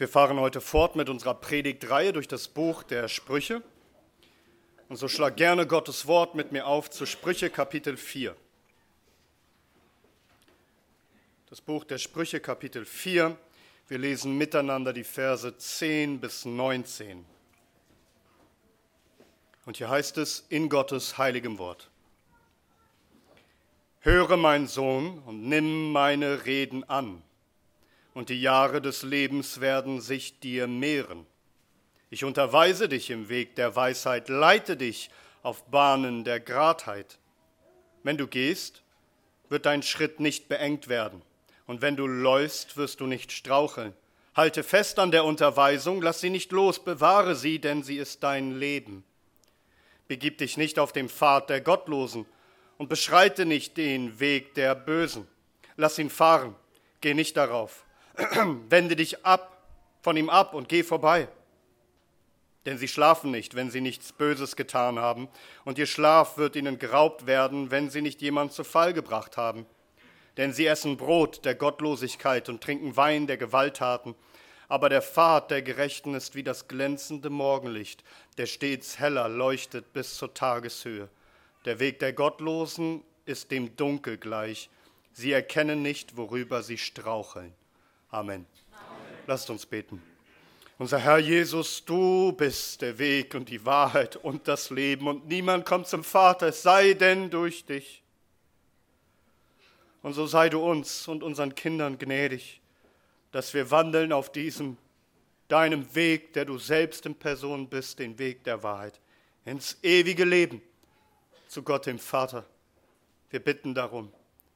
Wir fahren heute fort mit unserer Predigtreihe durch das Buch der Sprüche. Und so schlag gerne Gottes Wort mit mir auf zu Sprüche Kapitel 4. Das Buch der Sprüche Kapitel 4. Wir lesen miteinander die Verse 10 bis 19. Und hier heißt es in Gottes heiligem Wort. Höre, mein Sohn, und nimm meine Reden an und die Jahre des Lebens werden sich dir mehren. Ich unterweise dich im Weg der Weisheit, leite dich auf Bahnen der Gradheit. Wenn du gehst, wird dein Schritt nicht beengt werden, und wenn du läufst, wirst du nicht straucheln. Halte fest an der Unterweisung, lass sie nicht los, bewahre sie, denn sie ist dein Leben. Begib dich nicht auf dem Pfad der Gottlosen und beschreite nicht den Weg der Bösen. Lass ihn fahren, geh nicht darauf wende dich ab von ihm ab und geh vorbei. Denn sie schlafen nicht, wenn sie nichts Böses getan haben, und ihr Schlaf wird ihnen geraubt werden, wenn sie nicht jemand zu Fall gebracht haben. Denn sie essen Brot der Gottlosigkeit und trinken Wein der Gewalttaten. Aber der Pfad der Gerechten ist wie das glänzende Morgenlicht, der stets heller leuchtet bis zur Tageshöhe. Der Weg der Gottlosen ist dem Dunkel gleich. Sie erkennen nicht, worüber sie straucheln. Amen. Amen. Lasst uns beten. Unser Herr Jesus, du bist der Weg und die Wahrheit und das Leben und niemand kommt zum Vater, es sei denn durch dich. Und so sei du uns und unseren Kindern gnädig, dass wir wandeln auf diesem deinem Weg, der du selbst in Person bist, den Weg der Wahrheit, ins ewige Leben zu Gott dem Vater. Wir bitten darum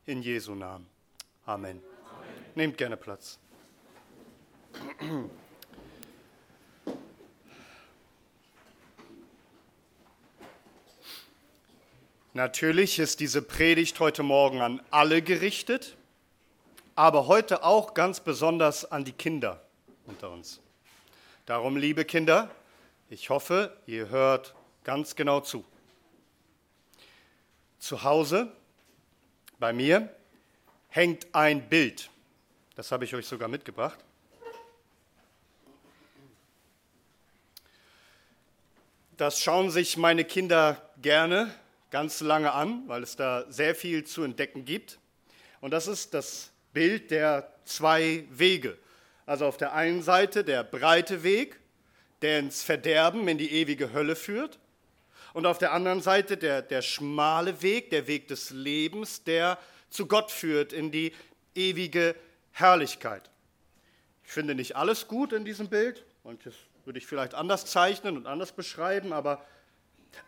in Jesu Namen. Amen. Amen. Nehmt gerne Platz. Natürlich ist diese Predigt heute Morgen an alle gerichtet, aber heute auch ganz besonders an die Kinder unter uns. Darum, liebe Kinder, ich hoffe, ihr hört ganz genau zu. Zu Hause bei mir hängt ein Bild. Das habe ich euch sogar mitgebracht. Das schauen sich meine Kinder gerne ganz lange an, weil es da sehr viel zu entdecken gibt. Und das ist das Bild der zwei Wege. Also auf der einen Seite der breite Weg, der ins Verderben, in die ewige Hölle führt. Und auf der anderen Seite der, der schmale Weg, der Weg des Lebens, der zu Gott führt, in die ewige Herrlichkeit. Ich finde nicht alles gut in diesem Bild. Manches würde ich vielleicht anders zeichnen und anders beschreiben, aber,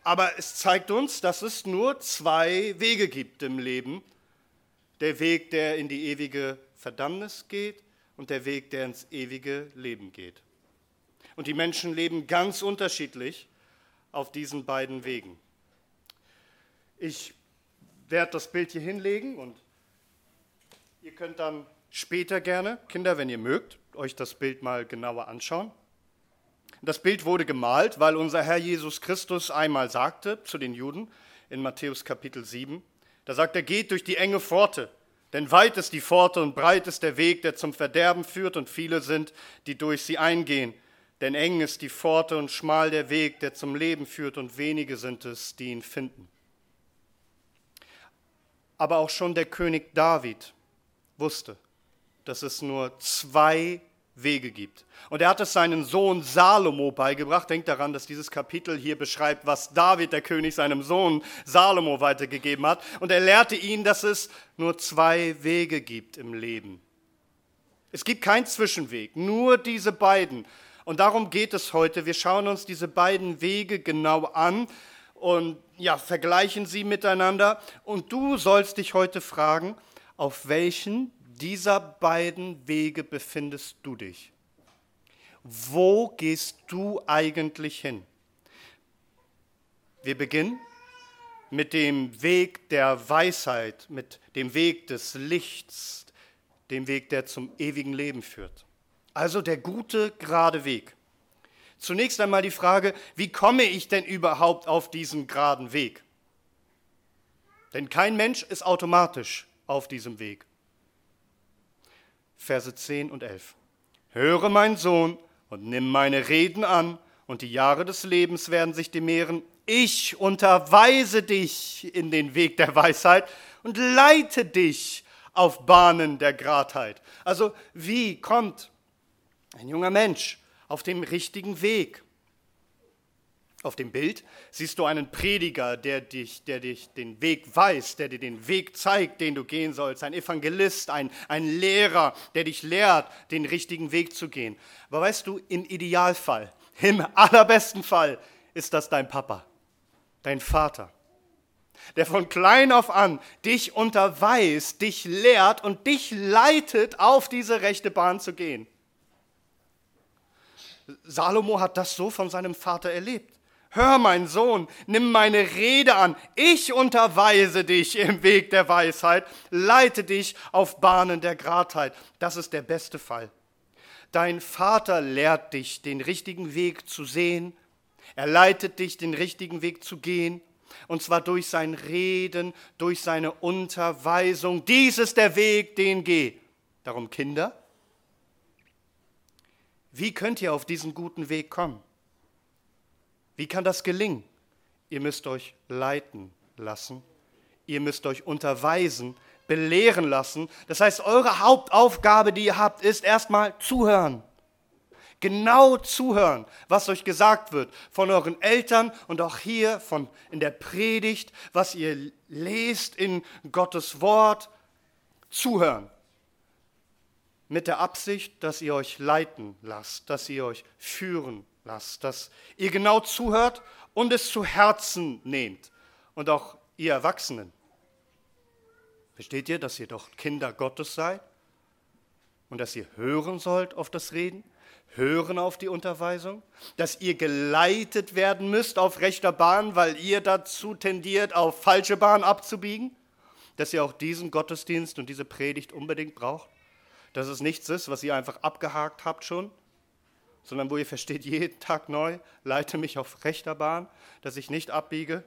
aber es zeigt uns, dass es nur zwei Wege gibt im Leben. Der Weg, der in die ewige Verdammnis geht und der Weg, der ins ewige Leben geht. Und die Menschen leben ganz unterschiedlich auf diesen beiden Wegen. Ich werde das Bild hier hinlegen und ihr könnt dann später gerne, Kinder, wenn ihr mögt, euch das Bild mal genauer anschauen. Das Bild wurde gemalt, weil unser Herr Jesus Christus einmal sagte zu den Juden in Matthäus Kapitel 7, da sagt er, geht durch die enge Pforte, denn weit ist die Pforte und breit ist der Weg, der zum Verderben führt, und viele sind, die durch sie eingehen. Denn eng ist die Pforte und schmal der Weg, der zum Leben führt, und wenige sind es, die ihn finden. Aber auch schon der König David wusste, dass es nur zwei Wege gibt. Und er hat es seinem Sohn Salomo beigebracht. Denkt daran, dass dieses Kapitel hier beschreibt, was David, der König, seinem Sohn Salomo weitergegeben hat. Und er lehrte ihn, dass es nur zwei Wege gibt im Leben. Es gibt keinen Zwischenweg, nur diese beiden. Und darum geht es heute. Wir schauen uns diese beiden Wege genau an und ja, vergleichen sie miteinander. Und du sollst dich heute fragen, auf welchen dieser beiden Wege befindest du dich? Wo gehst du eigentlich hin? Wir beginnen mit dem Weg der Weisheit, mit dem Weg des Lichts, dem Weg, der zum ewigen Leben führt. Also der gute, gerade Weg. Zunächst einmal die Frage, wie komme ich denn überhaupt auf diesen geraden Weg? Denn kein Mensch ist automatisch auf diesem Weg. Verse 10 und 11. höre mein Sohn und nimm meine Reden an, und die Jahre des Lebens werden sich dir mehren. Ich unterweise dich in den Weg der Weisheit und leite dich auf Bahnen der Gradheit. Also wie kommt ein junger Mensch auf dem richtigen Weg? Auf dem Bild siehst du einen Prediger, der dich, der dich den Weg weist, der dir den Weg zeigt, den du gehen sollst, ein Evangelist, ein, ein Lehrer, der dich lehrt, den richtigen Weg zu gehen. Aber weißt du, im Idealfall, im allerbesten Fall ist das dein Papa, dein Vater, der von klein auf an dich unterweist, dich lehrt und dich leitet, auf diese rechte Bahn zu gehen. Salomo hat das so von seinem Vater erlebt. Hör, mein Sohn, nimm meine Rede an. Ich unterweise dich im Weg der Weisheit, leite dich auf Bahnen der Gradheit. Das ist der beste Fall. Dein Vater lehrt dich, den richtigen Weg zu sehen. Er leitet dich, den richtigen Weg zu gehen. Und zwar durch sein Reden, durch seine Unterweisung. Dies ist der Weg, den geh. Darum, Kinder, wie könnt ihr auf diesen guten Weg kommen? Wie kann das gelingen? Ihr müsst euch leiten lassen. Ihr müsst euch unterweisen, belehren lassen. Das heißt, eure Hauptaufgabe, die ihr habt, ist erstmal zuhören. Genau zuhören, was euch gesagt wird von euren Eltern und auch hier von in der Predigt, was ihr lest in Gottes Wort. Zuhören. Mit der Absicht, dass ihr euch leiten lasst, dass ihr euch führen lasst, dass ihr genau zuhört und es zu Herzen nehmt. Und auch ihr Erwachsenen. Versteht ihr, dass ihr doch Kinder Gottes seid? Und dass ihr hören sollt auf das Reden? Hören auf die Unterweisung? Dass ihr geleitet werden müsst auf rechter Bahn, weil ihr dazu tendiert, auf falsche Bahn abzubiegen? Dass ihr auch diesen Gottesdienst und diese Predigt unbedingt braucht? Dass es nichts ist, was ihr einfach abgehakt habt schon? Sondern wo ihr versteht, jeden Tag neu, leite mich auf rechter Bahn, dass ich nicht abbiege.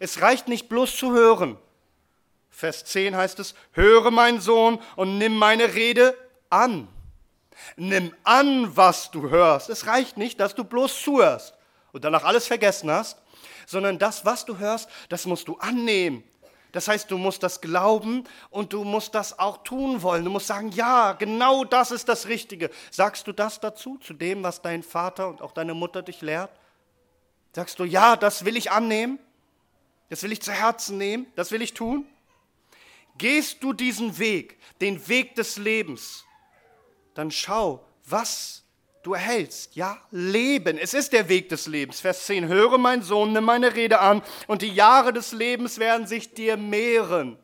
Es reicht nicht bloß zu hören. Vers 10 heißt es, höre mein Sohn und nimm meine Rede an. Nimm an, was du hörst. Es reicht nicht, dass du bloß zuhörst und danach alles vergessen hast, sondern das, was du hörst, das musst du annehmen. Das heißt, du musst das glauben und du musst das auch tun wollen. Du musst sagen, ja, genau das ist das Richtige. Sagst du das dazu, zu dem, was dein Vater und auch deine Mutter dich lehrt? Sagst du, ja, das will ich annehmen, das will ich zu Herzen nehmen, das will ich tun? Gehst du diesen Weg, den Weg des Lebens, dann schau, was du erhältst, ja, Leben. Es ist der Weg des Lebens. Vers 10, höre mein Sohn, nimm meine Rede an und die Jahre des Lebens werden sich dir mehren.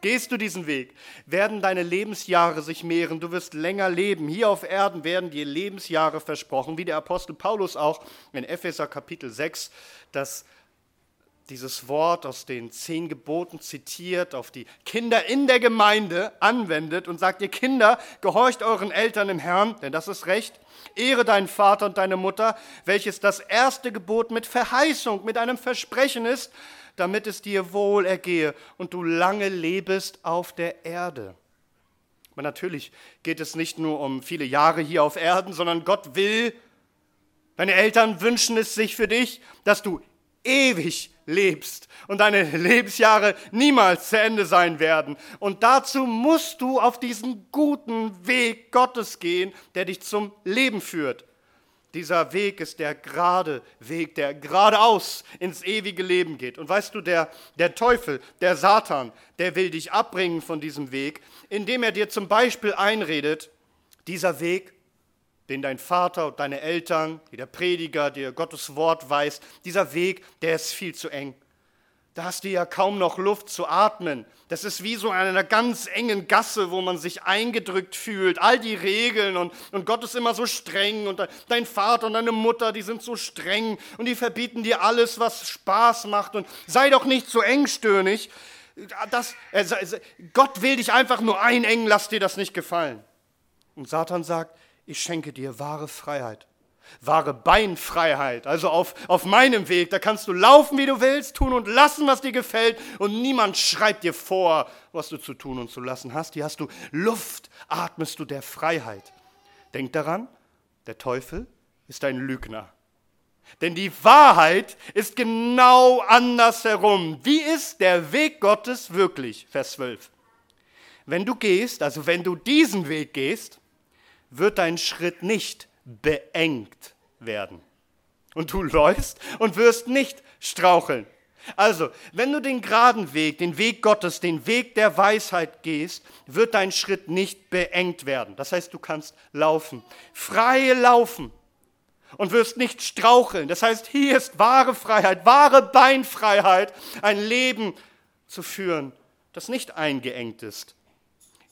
Gehst du diesen Weg, werden deine Lebensjahre sich mehren, du wirst länger leben. Hier auf Erden werden dir Lebensjahre versprochen, wie der Apostel Paulus auch in Epheser Kapitel 6 das dieses Wort aus den zehn Geboten zitiert, auf die Kinder in der Gemeinde anwendet und sagt, ihr Kinder, gehorcht euren Eltern im Herrn, denn das ist recht. Ehre deinen Vater und deine Mutter, welches das erste Gebot mit Verheißung, mit einem Versprechen ist, damit es dir wohl ergehe und du lange lebest auf der Erde. Aber natürlich geht es nicht nur um viele Jahre hier auf Erden, sondern Gott will, deine Eltern wünschen es sich für dich, dass du ewig lebst und deine Lebensjahre niemals zu Ende sein werden. Und dazu musst du auf diesen guten Weg Gottes gehen, der dich zum Leben führt. Dieser Weg ist der gerade Weg, der geradeaus ins ewige Leben geht. Und weißt du, der, der Teufel, der Satan, der will dich abbringen von diesem Weg, indem er dir zum Beispiel einredet, dieser Weg den dein Vater und deine Eltern, wie der Prediger, dir Gottes Wort weist, dieser Weg, der ist viel zu eng. Da hast du ja kaum noch Luft zu atmen. Das ist wie so in einer ganz engen Gasse, wo man sich eingedrückt fühlt. All die Regeln und, und Gott ist immer so streng und dein Vater und deine Mutter, die sind so streng und die verbieten dir alles, was Spaß macht und sei doch nicht so engstirnig. Das, äh, Gott will dich einfach nur einengen, lass dir das nicht gefallen. Und Satan sagt, ich schenke dir wahre Freiheit. Wahre Beinfreiheit, also auf, auf meinem Weg, da kannst du laufen, wie du willst, tun und lassen, was dir gefällt und niemand schreibt dir vor, was du zu tun und zu lassen hast. Hier hast du Luft, atmest du der Freiheit. Denk daran, der Teufel ist ein Lügner. Denn die Wahrheit ist genau andersherum. Wie ist der Weg Gottes wirklich? Vers 12. Wenn du gehst, also wenn du diesen Weg gehst, wird dein Schritt nicht beengt werden. Und du läufst und wirst nicht straucheln. Also, wenn du den geraden Weg, den Weg Gottes, den Weg der Weisheit gehst, wird dein Schritt nicht beengt werden. Das heißt, du kannst laufen, frei laufen und wirst nicht straucheln. Das heißt, hier ist wahre Freiheit, wahre Beinfreiheit, ein Leben zu führen, das nicht eingeengt ist.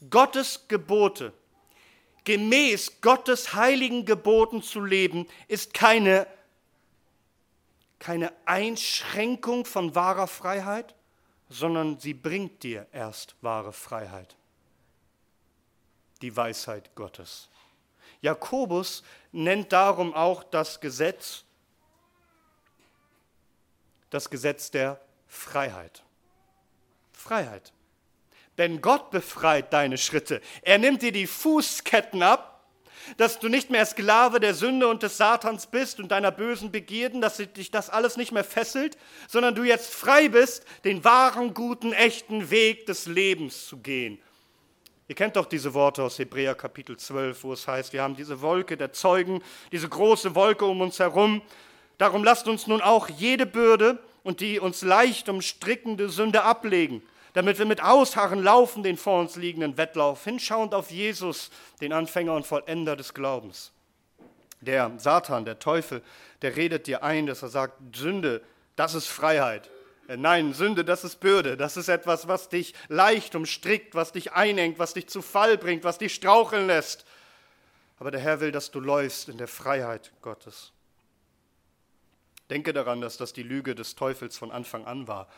Gottes Gebote, gemäß Gottes heiligen Geboten zu leben, ist keine keine Einschränkung von wahrer Freiheit, sondern sie bringt dir erst wahre Freiheit. Die Weisheit Gottes. Jakobus nennt darum auch das Gesetz, das Gesetz der Freiheit. Freiheit. Denn Gott befreit deine Schritte. Er nimmt dir die Fußketten ab dass du nicht mehr Sklave der Sünde und des Satans bist und deiner bösen Begierden, dass dich das alles nicht mehr fesselt, sondern du jetzt frei bist, den wahren, guten, echten Weg des Lebens zu gehen. Ihr kennt doch diese Worte aus Hebräer Kapitel 12, wo es heißt, wir haben diese Wolke der Zeugen, diese große Wolke um uns herum. Darum lasst uns nun auch jede Bürde und die uns leicht umstrickende Sünde ablegen damit wir mit Ausharren laufen den vor uns liegenden Wettlauf, hinschauend auf Jesus, den Anfänger und Vollender des Glaubens. Der Satan, der Teufel, der redet dir ein, dass er sagt, Sünde, das ist Freiheit. Äh, nein, Sünde, das ist Bürde. Das ist etwas, was dich leicht umstrickt, was dich einengt, was dich zu Fall bringt, was dich straucheln lässt. Aber der Herr will, dass du läufst in der Freiheit Gottes. Denke daran, dass das die Lüge des Teufels von Anfang an war.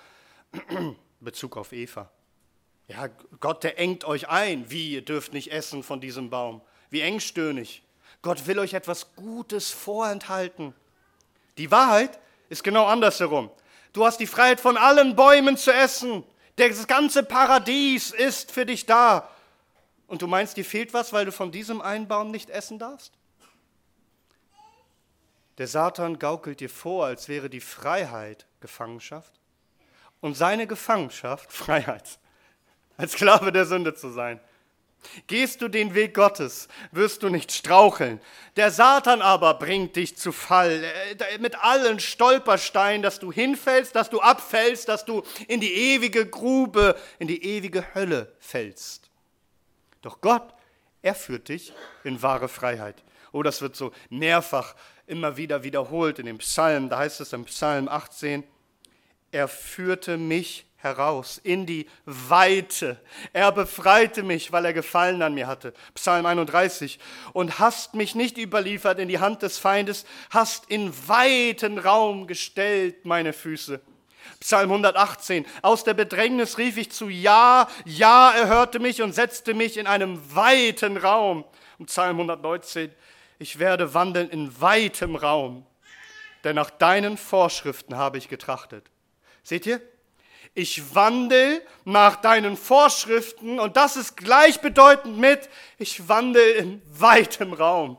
Bezug auf Eva. Ja, Gott, der engt euch ein. Wie, ihr dürft nicht essen von diesem Baum. Wie engstöhnig. Gott will euch etwas Gutes vorenthalten. Die Wahrheit ist genau andersherum. Du hast die Freiheit von allen Bäumen zu essen. Das ganze Paradies ist für dich da. Und du meinst, dir fehlt was, weil du von diesem einen Baum nicht essen darfst? Der Satan gaukelt dir vor, als wäre die Freiheit Gefangenschaft und seine Gefangenschaft Freiheit, als Sklave der Sünde zu sein. Gehst du den Weg Gottes, wirst du nicht straucheln. Der Satan aber bringt dich zu Fall äh, mit allen Stolpersteinen, dass du hinfällst, dass du abfällst, dass du in die ewige Grube, in die ewige Hölle fällst. Doch Gott, er führt dich in wahre Freiheit. Oh, das wird so mehrfach immer wieder wiederholt in dem Psalm. Da heißt es im Psalm 18, er führte mich heraus in die Weite. Er befreite mich, weil er Gefallen an mir hatte. Psalm 31. Und hast mich nicht überliefert in die Hand des Feindes, hast in weiten Raum gestellt meine Füße. Psalm 118. Aus der Bedrängnis rief ich zu Ja, ja, er hörte mich und setzte mich in einem weiten Raum. Und Psalm 119. Ich werde wandeln in weitem Raum, denn nach deinen Vorschriften habe ich getrachtet. Seht ihr? Ich wandel nach deinen Vorschriften und das ist gleichbedeutend mit, ich wandel in weitem Raum.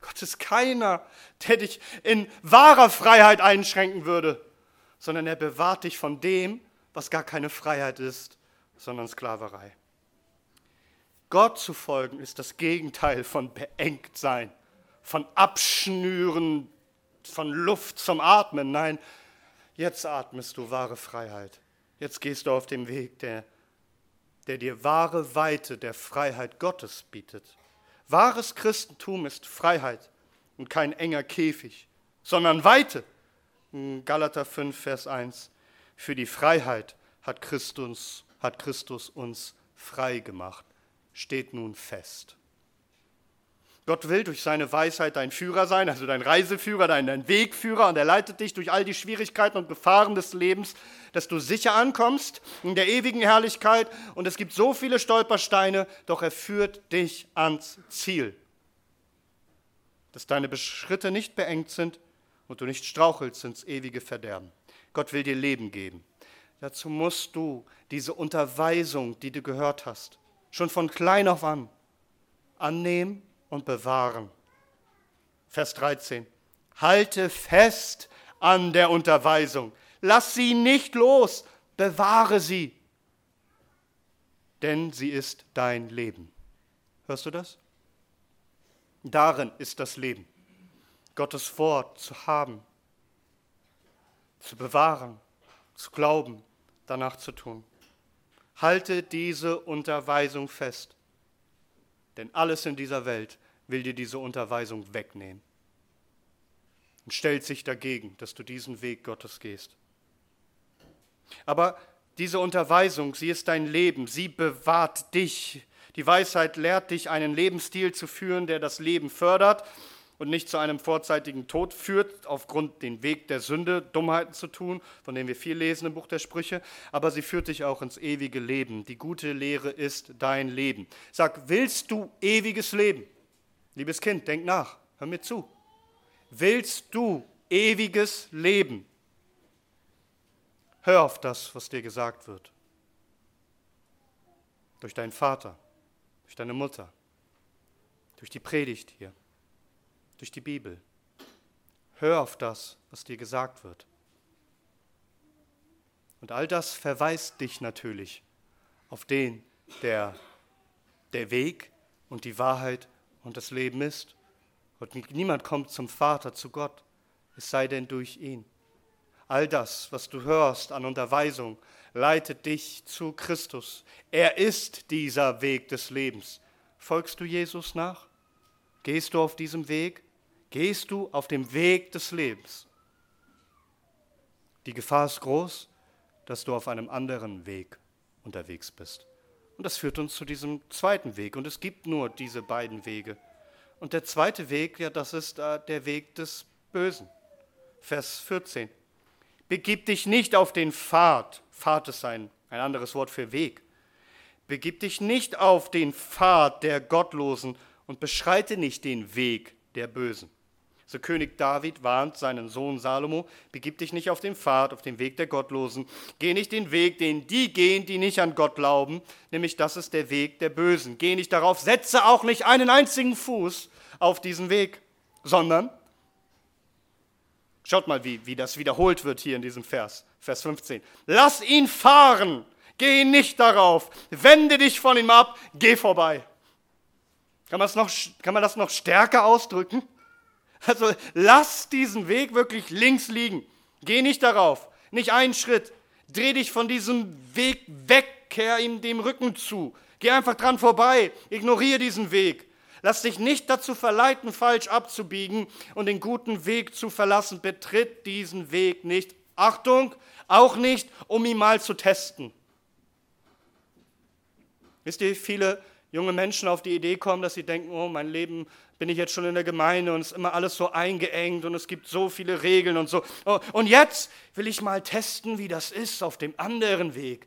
Gott ist keiner, der dich in wahrer Freiheit einschränken würde, sondern er bewahrt dich von dem, was gar keine Freiheit ist, sondern Sklaverei. Gott zu folgen ist das Gegenteil von beengt sein, von Abschnüren von Luft zum Atmen. Nein, jetzt atmest du wahre Freiheit. Jetzt gehst du auf dem Weg, der, der dir wahre Weite der Freiheit Gottes bietet. Wahres Christentum ist Freiheit und kein enger Käfig, sondern Weite. Galater 5, Vers 1. Für die Freiheit hat Christus, hat Christus uns frei gemacht. Steht nun fest. Gott will durch seine Weisheit dein Führer sein, also dein Reiseführer, dein, dein Wegführer und er leitet dich durch all die Schwierigkeiten und Gefahren des Lebens, dass du sicher ankommst in der ewigen Herrlichkeit und es gibt so viele Stolpersteine, doch er führt dich ans Ziel. Dass deine Schritte nicht beengt sind und du nicht strauchelst ins ewige Verderben. Gott will dir Leben geben. Dazu musst du diese Unterweisung, die du gehört hast, schon von klein auf an, annehmen und bewahren. Vers 13. Halte fest an der Unterweisung. Lass sie nicht los, bewahre sie, denn sie ist dein Leben. Hörst du das? Darin ist das Leben, Gottes Wort zu haben, zu bewahren, zu glauben, danach zu tun. Halte diese Unterweisung fest, denn alles in dieser Welt will dir diese Unterweisung wegnehmen und stellt sich dagegen, dass du diesen Weg Gottes gehst. Aber diese Unterweisung, sie ist dein Leben, sie bewahrt dich. Die Weisheit lehrt dich, einen Lebensstil zu führen, der das Leben fördert und nicht zu einem vorzeitigen Tod führt, aufgrund den Weg der Sünde, Dummheiten zu tun, von denen wir viel lesen im Buch der Sprüche, aber sie führt dich auch ins ewige Leben. Die gute Lehre ist dein Leben. Sag, willst du ewiges Leben? Liebes Kind, denk nach, hör mir zu. Willst du ewiges Leben? Hör auf das, was dir gesagt wird. Durch deinen Vater, durch deine Mutter, durch die Predigt hier, durch die Bibel. Hör auf das, was dir gesagt wird. Und all das verweist dich natürlich auf den, der der Weg und die Wahrheit und das Leben ist und niemand kommt zum Vater, zu Gott, es sei denn durch ihn. All das, was du hörst an Unterweisung, leitet dich zu Christus. Er ist dieser Weg des Lebens. Folgst du Jesus nach? Gehst du auf diesem Weg? Gehst du auf dem Weg des Lebens? Die Gefahr ist groß, dass du auf einem anderen Weg unterwegs bist. Und das führt uns zu diesem zweiten Weg. Und es gibt nur diese beiden Wege. Und der zweite Weg, ja, das ist äh, der Weg des Bösen. Vers 14. Begib dich nicht auf den Pfad. Pfad ist ein, ein anderes Wort für Weg. Begib dich nicht auf den Pfad der Gottlosen und beschreite nicht den Weg der Bösen. So König David warnt seinen Sohn Salomo, begib dich nicht auf den Pfad, auf den Weg der Gottlosen, geh nicht den Weg, den die gehen, die nicht an Gott glauben, nämlich das ist der Weg der Bösen. Geh nicht darauf, setze auch nicht einen einzigen Fuß auf diesen Weg, sondern, schaut mal, wie, wie das wiederholt wird hier in diesem Vers, Vers 15, lass ihn fahren, geh nicht darauf, wende dich von ihm ab, geh vorbei. Kann man das noch, kann man das noch stärker ausdrücken? Also lass diesen Weg wirklich links liegen. Geh nicht darauf, nicht einen Schritt. Dreh dich von diesem Weg weg, kehr ihm dem Rücken zu. Geh einfach dran vorbei, ignoriere diesen Weg. Lass dich nicht dazu verleiten, falsch abzubiegen und den guten Weg zu verlassen. Betritt diesen Weg nicht. Achtung, auch nicht, um ihn mal zu testen. Wisst ihr, viele junge Menschen auf die Idee kommen, dass sie denken, oh, mein Leben bin ich jetzt schon in der Gemeinde und es ist immer alles so eingeengt und es gibt so viele Regeln und so. Oh, und jetzt will ich mal testen, wie das ist auf dem anderen Weg.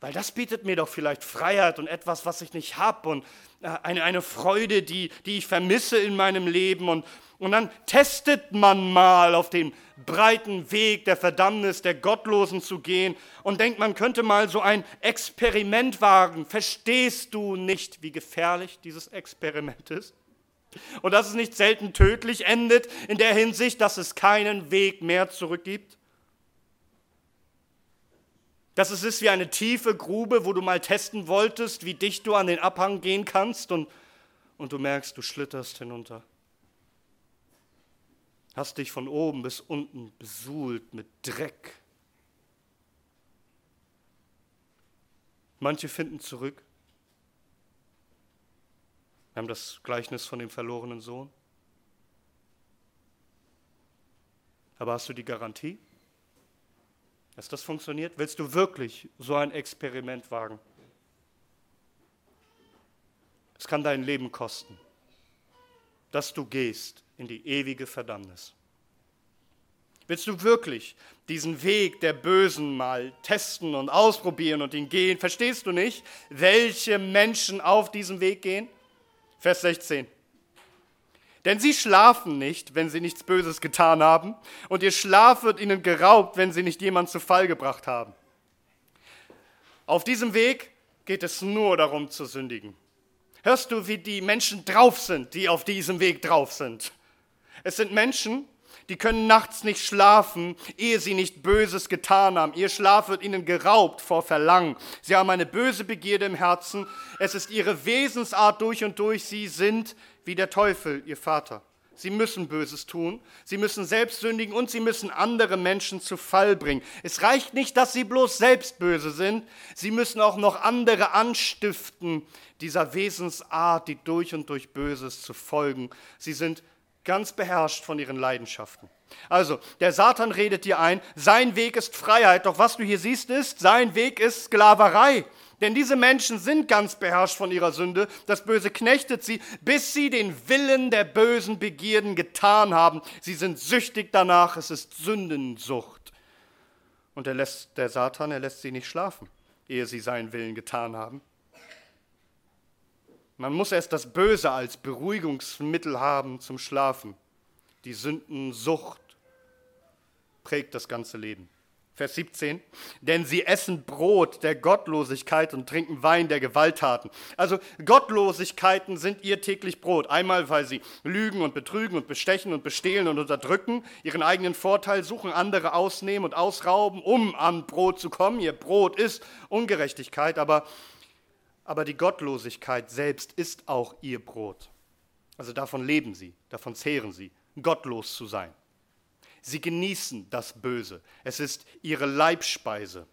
Weil das bietet mir doch vielleicht Freiheit und etwas, was ich nicht habe und äh, eine, eine Freude, die, die ich vermisse in meinem Leben. Und, und dann testet man mal auf dem breiten Weg der Verdammnis der Gottlosen zu gehen und denkt, man könnte mal so ein Experiment wagen. Verstehst du nicht, wie gefährlich dieses Experiment ist? Und dass es nicht selten tödlich endet in der Hinsicht, dass es keinen Weg mehr zurück gibt? Dass es ist wie eine tiefe Grube, wo du mal testen wolltest, wie dicht du an den Abhang gehen kannst und, und du merkst, du schlitterst hinunter. Hast dich von oben bis unten besuhlt mit Dreck. Manche finden zurück, wir haben das Gleichnis von dem verlorenen Sohn. Aber hast du die Garantie, dass das funktioniert? Willst du wirklich so ein Experiment wagen? Es kann dein Leben kosten, dass du gehst in die ewige Verdammnis. Willst du wirklich diesen Weg der Bösen mal testen und ausprobieren und ihn gehen? Verstehst du nicht, welche Menschen auf diesem Weg gehen? Vers 16. Denn sie schlafen nicht, wenn sie nichts Böses getan haben, und ihr Schlaf wird ihnen geraubt, wenn sie nicht jemand zu Fall gebracht haben. Auf diesem Weg geht es nur darum zu sündigen. Hörst du, wie die Menschen drauf sind, die auf diesem Weg drauf sind? Es sind Menschen, die können nachts nicht schlafen, ehe sie nicht Böses getan haben. Ihr Schlaf wird ihnen geraubt vor Verlangen. Sie haben eine böse Begierde im Herzen. Es ist ihre Wesensart durch und durch. Sie sind wie der Teufel, ihr Vater. Sie müssen Böses tun, sie müssen selbst sündigen und sie müssen andere Menschen zu Fall bringen. Es reicht nicht, dass sie bloß selbst böse sind, sie müssen auch noch andere anstiften, dieser Wesensart, die durch und durch Böses zu folgen. Sie sind ganz beherrscht von ihren Leidenschaften. Also, der Satan redet dir ein, sein Weg ist Freiheit, doch was du hier siehst ist, sein Weg ist Sklaverei. Denn diese Menschen sind ganz beherrscht von ihrer Sünde. Das Böse knechtet sie, bis sie den Willen der bösen Begierden getan haben. Sie sind süchtig danach. Es ist Sündensucht. Und er lässt, der Satan, er lässt sie nicht schlafen, ehe sie seinen Willen getan haben. Man muss erst das Böse als Beruhigungsmittel haben zum Schlafen. Die Sündensucht prägt das ganze Leben. Vers 17, denn sie essen Brot der Gottlosigkeit und trinken Wein der Gewalttaten. Also Gottlosigkeiten sind ihr täglich Brot. Einmal, weil sie lügen und betrügen und bestechen und bestehlen und unterdrücken, ihren eigenen Vorteil suchen, andere ausnehmen und ausrauben, um an Brot zu kommen. Ihr Brot ist Ungerechtigkeit, aber, aber die Gottlosigkeit selbst ist auch ihr Brot. Also davon leben sie, davon zehren sie, gottlos zu sein. Sie genießen das Böse. Es ist ihre Leibspeise.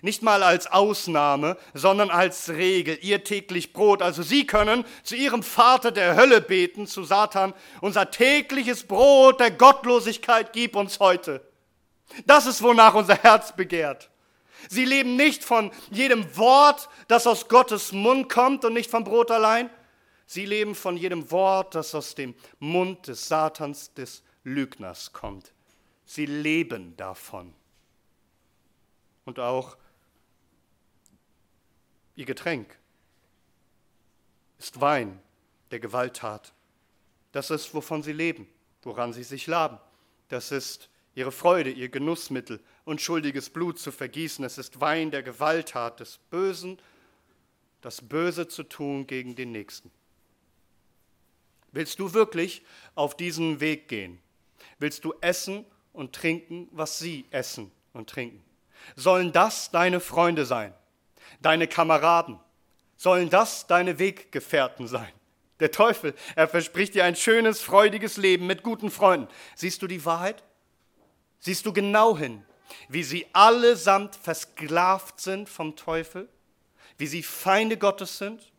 Nicht mal als Ausnahme, sondern als Regel, ihr täglich Brot. Also sie können zu ihrem Vater der Hölle beten, zu Satan, unser tägliches Brot der Gottlosigkeit gib uns heute. Das ist, wonach unser Herz begehrt. Sie leben nicht von jedem Wort, das aus Gottes Mund kommt und nicht vom Brot allein. Sie leben von jedem Wort, das aus dem Mund des Satans, des Lügners kommt. Sie leben davon. Und auch ihr Getränk ist Wein der Gewalttat. Das ist, wovon sie leben, woran sie sich laben. Das ist ihre Freude, ihr Genussmittel, unschuldiges Blut zu vergießen. Es ist Wein der Gewalttat, des Bösen, das Böse zu tun gegen den Nächsten. Willst du wirklich auf diesen Weg gehen? Willst du essen und trinken, was sie essen und trinken? Sollen das deine Freunde sein, deine Kameraden? Sollen das deine Weggefährten sein? Der Teufel, er verspricht dir ein schönes, freudiges Leben mit guten Freunden. Siehst du die Wahrheit? Siehst du genau hin, wie sie allesamt versklavt sind vom Teufel? Wie sie Feinde Gottes sind?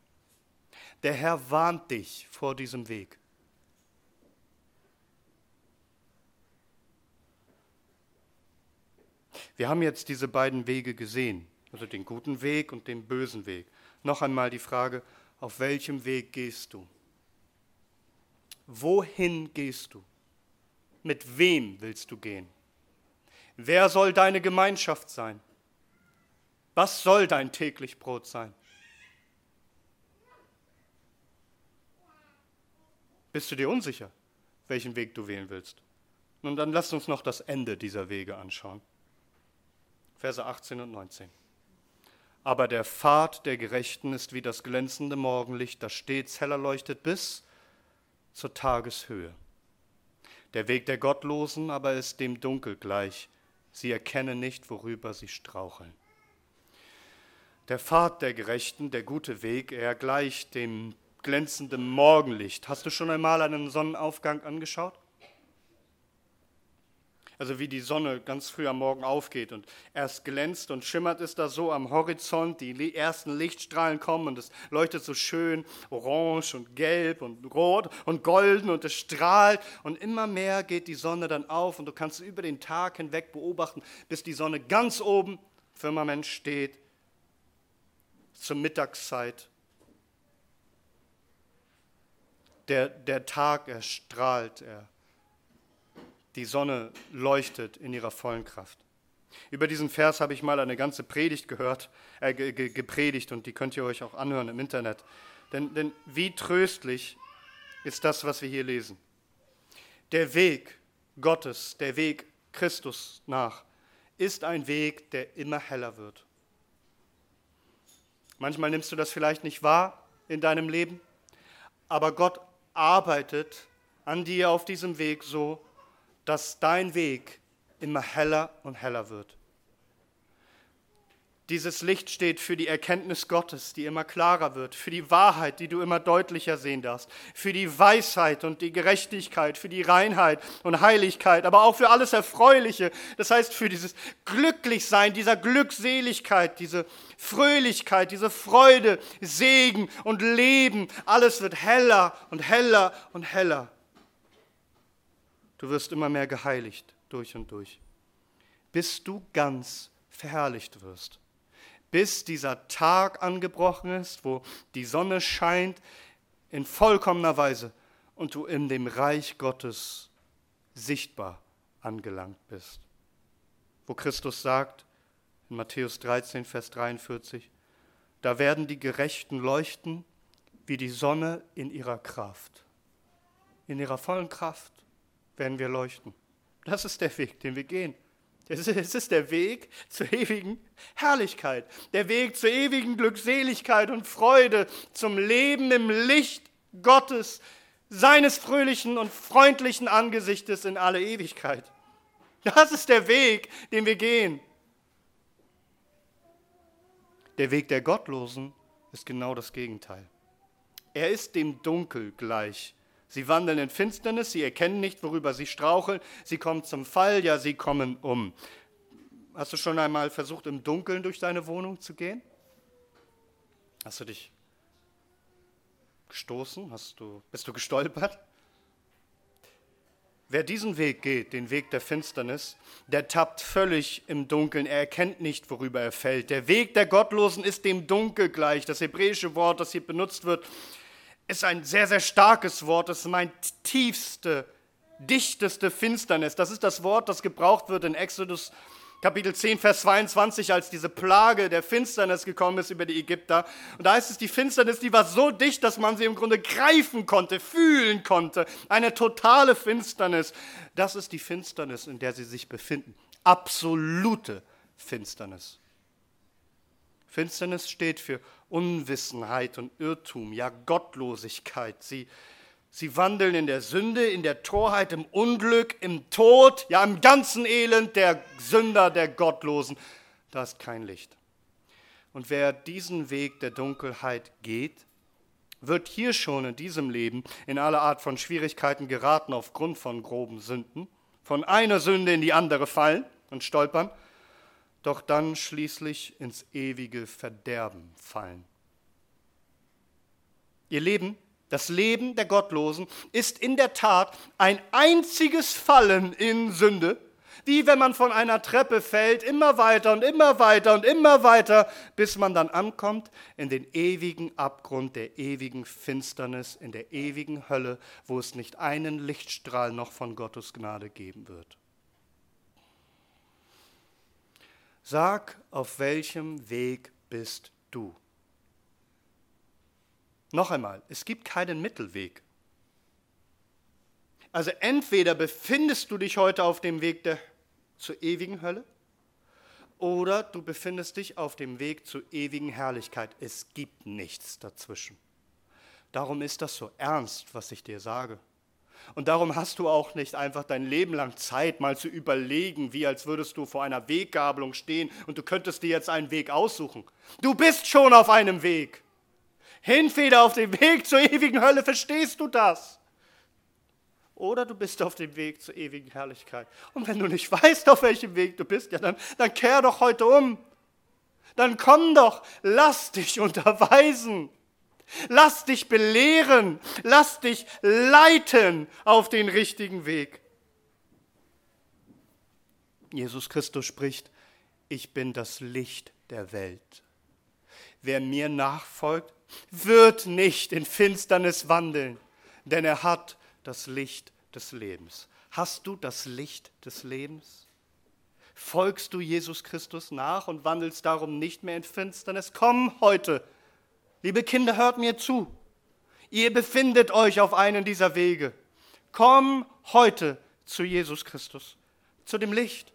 Der Herr warnt dich vor diesem Weg. Wir haben jetzt diese beiden Wege gesehen, also den guten Weg und den bösen Weg. Noch einmal die Frage, auf welchem Weg gehst du? Wohin gehst du? Mit wem willst du gehen? Wer soll deine Gemeinschaft sein? Was soll dein täglich Brot sein? Bist du dir unsicher, welchen Weg du wählen willst? Nun, dann lass uns noch das Ende dieser Wege anschauen. Verse 18 und 19. Aber der Pfad der Gerechten ist wie das glänzende Morgenlicht, das stets heller leuchtet bis zur Tageshöhe. Der Weg der Gottlosen aber ist dem Dunkel gleich. Sie erkennen nicht, worüber sie straucheln. Der Pfad der Gerechten, der gute Weg, er gleicht dem glänzenden Morgenlicht. Hast du schon einmal einen Sonnenaufgang angeschaut? Also wie die Sonne ganz früh am Morgen aufgeht und erst glänzt und schimmert es da so am Horizont, die ersten Lichtstrahlen kommen und es leuchtet so schön orange und gelb und rot und golden und es strahlt und immer mehr geht die Sonne dann auf und du kannst über den Tag hinweg beobachten, bis die Sonne ganz oben Firmament steht zur Mittagszeit. Der, der Tag, er strahlt, er die Sonne leuchtet in ihrer vollen Kraft. Über diesen Vers habe ich mal eine ganze Predigt gehört, äh, gepredigt und die könnt ihr euch auch anhören im Internet. Denn, denn wie tröstlich ist das, was wir hier lesen. Der Weg Gottes, der Weg Christus nach, ist ein Weg, der immer heller wird. Manchmal nimmst du das vielleicht nicht wahr, in deinem Leben, aber Gott arbeitet an dir auf diesem Weg so, dass dein Weg immer heller und heller wird. Dieses Licht steht für die Erkenntnis Gottes, die immer klarer wird, für die Wahrheit, die du immer deutlicher sehen darfst, für die Weisheit und die Gerechtigkeit, für die Reinheit und Heiligkeit, aber auch für alles Erfreuliche. Das heißt, für dieses Glücklichsein, dieser Glückseligkeit, diese Fröhlichkeit, diese Freude, Segen und Leben. Alles wird heller und heller und heller. Du wirst immer mehr geheiligt durch und durch, bis du ganz verherrlicht wirst bis dieser Tag angebrochen ist, wo die Sonne scheint in vollkommener Weise und du in dem Reich Gottes sichtbar angelangt bist. Wo Christus sagt, in Matthäus 13, Vers 43, da werden die Gerechten leuchten wie die Sonne in ihrer Kraft. In ihrer vollen Kraft werden wir leuchten. Das ist der Weg, den wir gehen. Es ist der Weg zur ewigen Herrlichkeit, der Weg zur ewigen Glückseligkeit und Freude, zum Leben im Licht Gottes, seines fröhlichen und freundlichen Angesichtes in alle Ewigkeit. Das ist der Weg, den wir gehen. Der Weg der Gottlosen ist genau das Gegenteil. Er ist dem Dunkel gleich, Sie wandeln in Finsternis, sie erkennen nicht, worüber sie straucheln, sie kommen zum Fall, ja, sie kommen um. Hast du schon einmal versucht, im Dunkeln durch deine Wohnung zu gehen? Hast du dich gestoßen? Hast du, bist du gestolpert? Wer diesen Weg geht, den Weg der Finsternis, der tappt völlig im Dunkeln, er erkennt nicht, worüber er fällt. Der Weg der Gottlosen ist dem Dunkel gleich. Das hebräische Wort, das hier benutzt wird, ist ein sehr, sehr starkes Wort. Es meint tiefste, dichteste Finsternis. Das ist das Wort, das gebraucht wird in Exodus Kapitel 10, Vers 22, als diese Plage der Finsternis gekommen ist über die Ägypter. Und da ist es die Finsternis, die war so dicht, dass man sie im Grunde greifen konnte, fühlen konnte. Eine totale Finsternis. Das ist die Finsternis, in der sie sich befinden. Absolute Finsternis. Finsternis steht für Unwissenheit und Irrtum, ja Gottlosigkeit. Sie, sie wandeln in der Sünde, in der Torheit, im Unglück, im Tod, ja im ganzen Elend der Sünder, der Gottlosen. Da ist kein Licht. Und wer diesen Weg der Dunkelheit geht, wird hier schon in diesem Leben in alle Art von Schwierigkeiten geraten aufgrund von groben Sünden, von einer Sünde in die andere fallen und stolpern doch dann schließlich ins ewige Verderben fallen. Ihr Leben, das Leben der Gottlosen, ist in der Tat ein einziges Fallen in Sünde, wie wenn man von einer Treppe fällt, immer weiter und immer weiter und immer weiter, bis man dann ankommt in den ewigen Abgrund der ewigen Finsternis, in der ewigen Hölle, wo es nicht einen Lichtstrahl noch von Gottes Gnade geben wird. Sag, auf welchem Weg bist du? Noch einmal, es gibt keinen Mittelweg. Also entweder befindest du dich heute auf dem Weg der, zur ewigen Hölle oder du befindest dich auf dem Weg zur ewigen Herrlichkeit. Es gibt nichts dazwischen. Darum ist das so ernst, was ich dir sage. Und darum hast du auch nicht einfach dein Leben lang Zeit, mal zu überlegen, wie als würdest du vor einer Weggabelung stehen und du könntest dir jetzt einen Weg aussuchen. Du bist schon auf einem Weg. Entweder auf dem Weg zur ewigen Hölle, verstehst du das? Oder du bist auf dem Weg zur ewigen Herrlichkeit. Und wenn du nicht weißt, auf welchem Weg du bist, ja, dann, dann kehr doch heute um. Dann komm doch, lass dich unterweisen. Lass dich belehren, lass dich leiten auf den richtigen Weg. Jesus Christus spricht, ich bin das Licht der Welt. Wer mir nachfolgt, wird nicht in Finsternis wandeln, denn er hat das Licht des Lebens. Hast du das Licht des Lebens? Folgst du Jesus Christus nach und wandelst darum nicht mehr in Finsternis? Komm heute Liebe Kinder, hört mir zu. Ihr befindet euch auf einem dieser Wege. Komm heute zu Jesus Christus, zu dem Licht,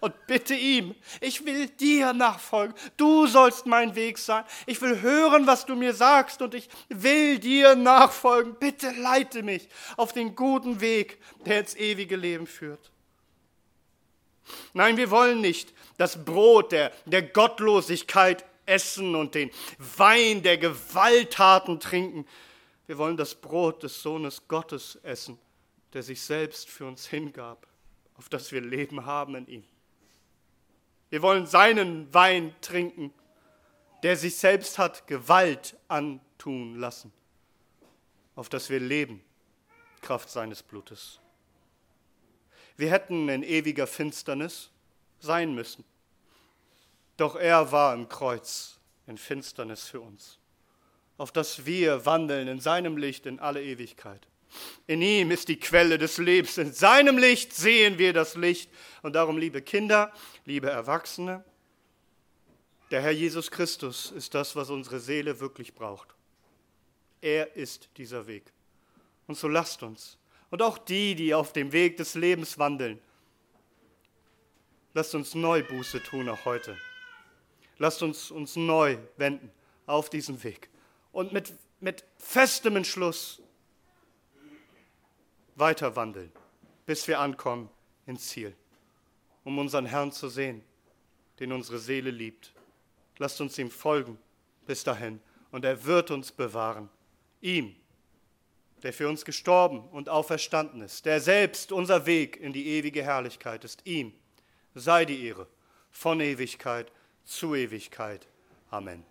und bitte ihm, ich will dir nachfolgen. Du sollst mein Weg sein. Ich will hören, was du mir sagst und ich will dir nachfolgen. Bitte leite mich auf den guten Weg, der ins ewige Leben führt. Nein, wir wollen nicht das Brot der, der Gottlosigkeit essen und den Wein der Gewalttaten trinken. Wir wollen das Brot des Sohnes Gottes essen, der sich selbst für uns hingab auf das wir Leben haben in ihm. Wir wollen seinen Wein trinken, der sich selbst hat Gewalt antun lassen, auf das wir leben, Kraft seines Blutes. Wir hätten in ewiger Finsternis sein müssen, doch er war im Kreuz in Finsternis für uns, auf das wir wandeln in seinem Licht in alle Ewigkeit. In ihm ist die Quelle des Lebens. In seinem Licht sehen wir das Licht. Und darum, liebe Kinder, liebe Erwachsene, der Herr Jesus Christus ist das, was unsere Seele wirklich braucht. Er ist dieser Weg. Und so lasst uns, und auch die, die auf dem Weg des Lebens wandeln, lasst uns neu Buße tun, auch heute. Lasst uns uns neu wenden auf diesen Weg und mit, mit festem Entschluss weiter wandeln, bis wir ankommen ins Ziel, um unseren Herrn zu sehen, den unsere Seele liebt. Lasst uns ihm folgen bis dahin und er wird uns bewahren. Ihm, der für uns gestorben und auferstanden ist, der selbst unser Weg in die ewige Herrlichkeit ist. Ihm sei die Ehre von Ewigkeit zu Ewigkeit. Amen.